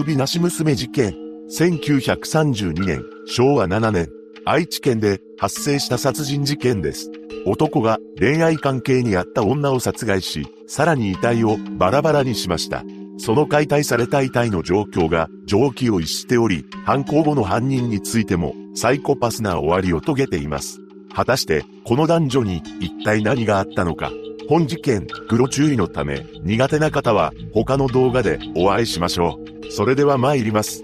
首なし娘事件。1932年、昭和7年、愛知県で発生した殺人事件です。男が恋愛関係にあった女を殺害し、さらに遺体をバラバラにしました。その解体された遺体の状況が常軌を逸しており、犯行後の犯人についてもサイコパスな終わりを遂げています。果たして、この男女に一体何があったのか。本事件、黒注意のため、苦手な方は他の動画でお会いしましょう。それでは参ります。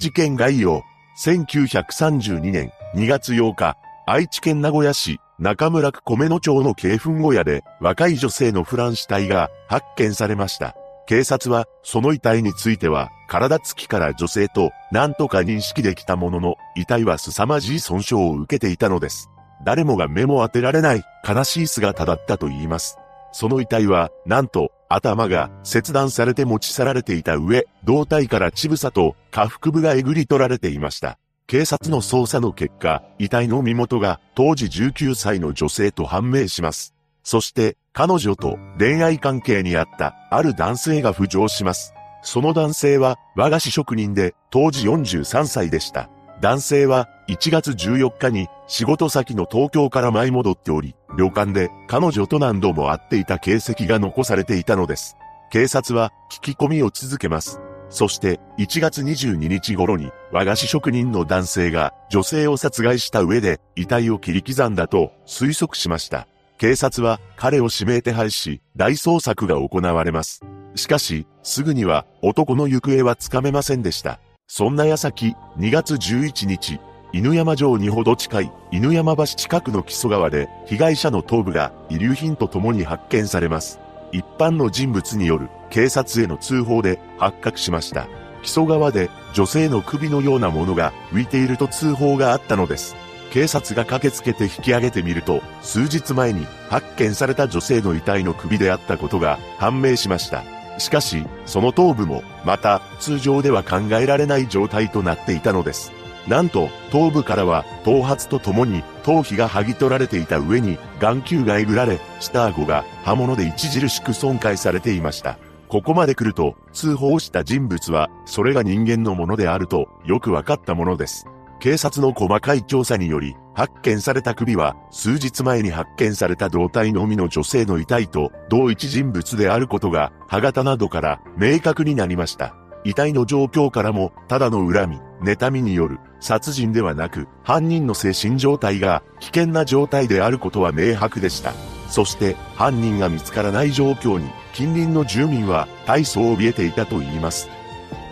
事件概要。1932年2月8日、愛知県名古屋市中村区米野町の慶墳小屋で若い女性のフラン死体が発見されました。警察はその遺体については体つきから女性と何とか認識できたものの遺体は凄まじい損傷を受けていたのです。誰もが目も当てられない悲しい姿だったと言います。その遺体は、なんと、頭が切断されて持ち去られていた上、胴体から乳房と下腹部がえぐり取られていました。警察の捜査の結果、遺体の身元が当時19歳の女性と判明します。そして、彼女と恋愛関係にあったある男性が浮上します。その男性は和菓子職人で当時43歳でした。男性は1月14日に仕事先の東京から舞い戻っており、旅館で彼女と何度も会っていた形跡が残されていたのです。警察は聞き込みを続けます。そして1月22日頃に和菓子職人の男性が女性を殺害した上で遺体を切り刻んだと推測しました。警察は彼を指名手配し大捜索が行われます。しかし、すぐには男の行方はつかめませんでした。そんな矢先、2月11日、犬山城にほど近い犬山橋近くの木曽川で被害者の頭部が遺留品と共に発見されます。一般の人物による警察への通報で発覚しました。木曽川で女性の首のようなものが浮いていると通報があったのです。警察が駆けつけて引き上げてみると、数日前に発見された女性の遺体の首であったことが判明しました。しかし、その頭部も、また、通常では考えられない状態となっていたのです。なんと、頭部からは、頭髪とともに、頭皮が剥ぎ取られていた上に、眼球がえぐられ、下顎が刃物で著しく損壊されていました。ここまで来ると、通報した人物は、それが人間のものであると、よくわかったものです。警察の細かい調査により、発見された首は、数日前に発見された胴体のみの女性の遺体と同一人物であることが、歯型などから明確になりました。遺体の状況からも、ただの恨み、妬みによる殺人ではなく、犯人の精神状態が危険な状態であることは明白でした。そして、犯人が見つからない状況に、近隣の住民は大層怯えていたと言います。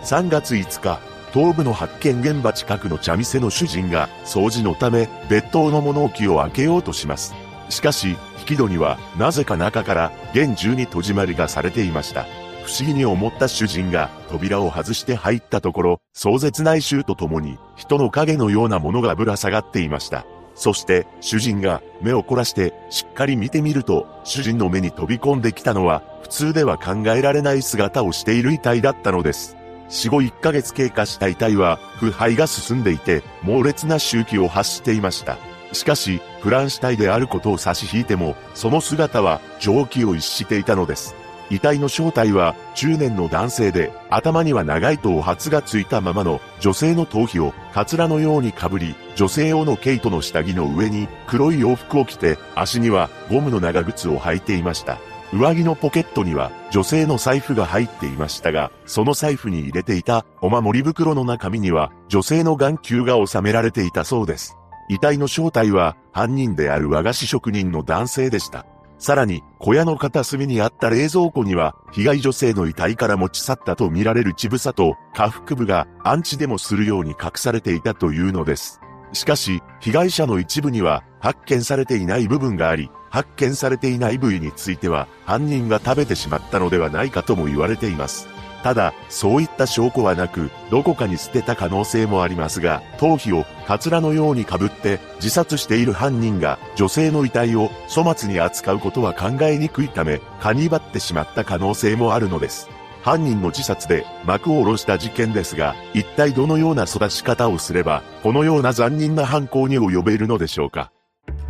3月5日、頭部の発見現場近くの茶店の主人が掃除のため別当の物置を開けようとします。しかし、引き戸にはなぜか中から厳重に戸締まりがされていました。不思議に思った主人が扉を外して入ったところ、壮絶な臭とともに人の影のようなものがぶら下がっていました。そして主人が目を凝らしてしっかり見てみると、主人の目に飛び込んできたのは普通では考えられない姿をしている遺体だったのです。死後1ヶ月経過した遺体は腐敗が進んでいて猛烈な周期を発していました。しかし、フラン死体であることを差し引いても、その姿は蒸気を逸していたのです。遺体の正体は中年の男性で、頭には長い頭髪がついたままの女性の頭皮をカツラのようにかぶり、女性用の毛糸の下着の上に黒い洋服を着て、足にはゴムの長靴を履いていました。上着のポケットには女性の財布が入っていましたが、その財布に入れていたお守り袋の中身には女性の眼球が収められていたそうです。遺体の正体は犯人である和菓子職人の男性でした。さらに、小屋の片隅にあった冷蔵庫には、被害女性の遺体から持ち去ったとみられる乳房と下腹部がアンチでもするように隠されていたというのです。しかし、被害者の一部には発見されていない部分があり、発見されていない部位については犯人が食べてしまったのではないかとも言われています。ただ、そういった証拠はなく、どこかに捨てた可能性もありますが、頭皮をカツラのように被って自殺している犯人が女性の遺体を粗末に扱うことは考えにくいため、カニバってしまった可能性もあるのです。犯人の自殺で幕を下ろした事件ですが、一体どのような育ち方をすれば、このような残忍な犯行に及べるのでしょうか。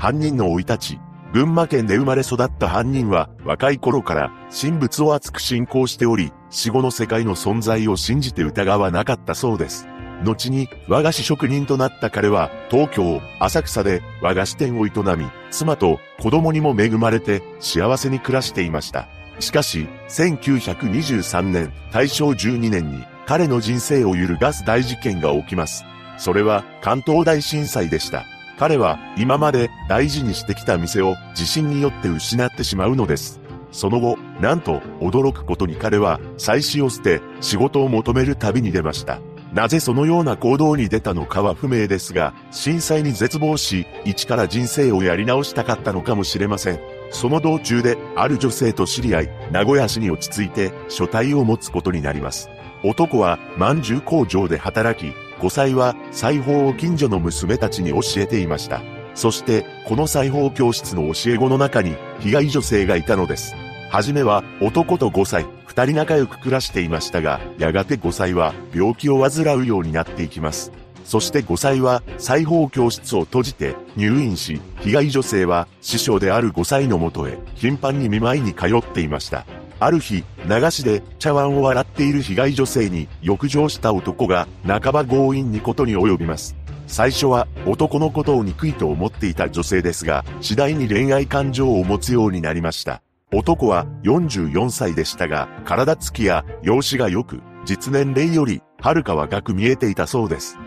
犯人の生い立ち、群馬県で生まれ育った犯人は若い頃から神仏を熱く信仰しており、死後の世界の存在を信じて疑わなかったそうです。後に和菓子職人となった彼は東京、浅草で和菓子店を営み、妻と子供にも恵まれて幸せに暮らしていました。しかし、1923年、大正12年に彼の人生を揺るがす大事件が起きます。それは関東大震災でした。彼は今まで大事にしてきた店を地震によって失ってしまうのです。その後、なんと驚くことに彼は妻子を捨て仕事を求める旅に出ました。なぜそのような行動に出たのかは不明ですが、震災に絶望し、一から人生をやり直したかったのかもしれません。その道中で、ある女性と知り合い、名古屋市に落ち着いて、書体を持つことになります。男は、饅頭工場で働き、5歳は、裁縫を近所の娘たちに教えていました。そして、この裁縫教室の教え子の中に、被害女性がいたのです。はじめは男と5歳、二人仲良く暮らしていましたが、やがて5歳は病気を患うようになっていきます。そして5歳は裁縫教室を閉じて入院し、被害女性は師匠である5歳のもとへ頻繁に見舞いに通っていました。ある日、流しで茶碗を洗っている被害女性に浴場した男が半ば強引にことに及びます。最初は男のことを憎いと思っていた女性ですが、次第に恋愛感情を持つようになりました。男は44歳でしたが、体つきや容姿が良く、実年齢よりはるか若く見えていたそうです。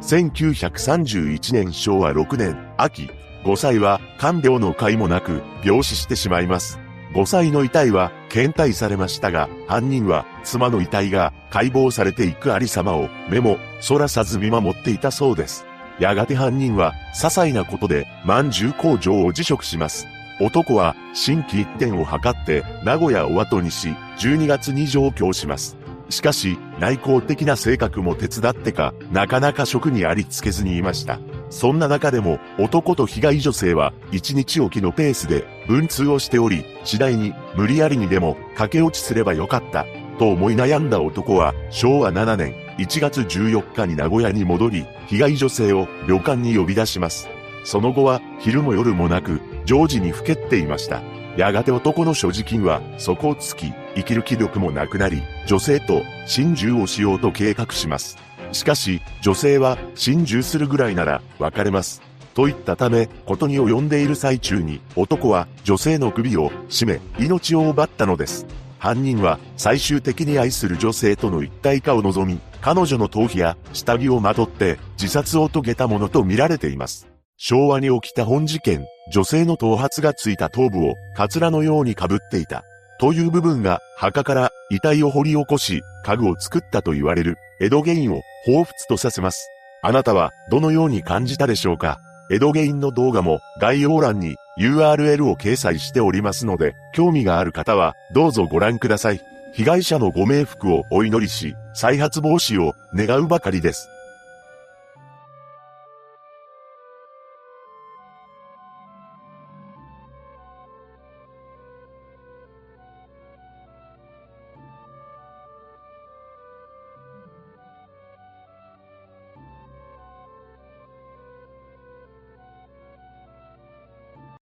1931年昭和6年秋、5歳は看病の甲斐もなく病死してしまいます。5歳の遺体は検体されましたが、犯人は妻の遺体が解剖されていくありさまを目もそらさず見守っていたそうです。やがて犯人は些細なことで饅頭工場を辞職します。男は新規一点を図って名古屋を後にし、12月に上京します。しかし、内向的な性格も手伝ってか、なかなか職にありつけずにいました。そんな中でも、男と被害女性は、一日おきのペースで、文通をしており、次第に、無理やりにでも、駆け落ちすればよかった、と思い悩んだ男は、昭和7年、1月14日に名古屋に戻り、被害女性を旅館に呼び出します。その後は、昼も夜もなく、常時にふけっていました。やがて男の所持金は底をつき、生きる気力もなくなり、女性と心中をしようと計画します。しかし、女性は心中するぐらいなら別れます。と言ったため、ことに及んでいる最中に、男は女性の首を絞め、命を奪ったのです。犯人は最終的に愛する女性との一体化を望み、彼女の頭皮や下着をまとって自殺を遂げたものと見られています。昭和に起きた本事件、女性の頭髪がついた頭部をカツラのように被っていた。という部分が墓から遺体を掘り起こし、家具を作ったと言われる江戸ゲインを彷彿とさせます。あなたはどのように感じたでしょうか？江戸ゲインの動画も概要欄に URL を掲載しておりますので、興味がある方はどうぞご覧ください。被害者のご冥福をお祈りし、再発防止を願うばかりです。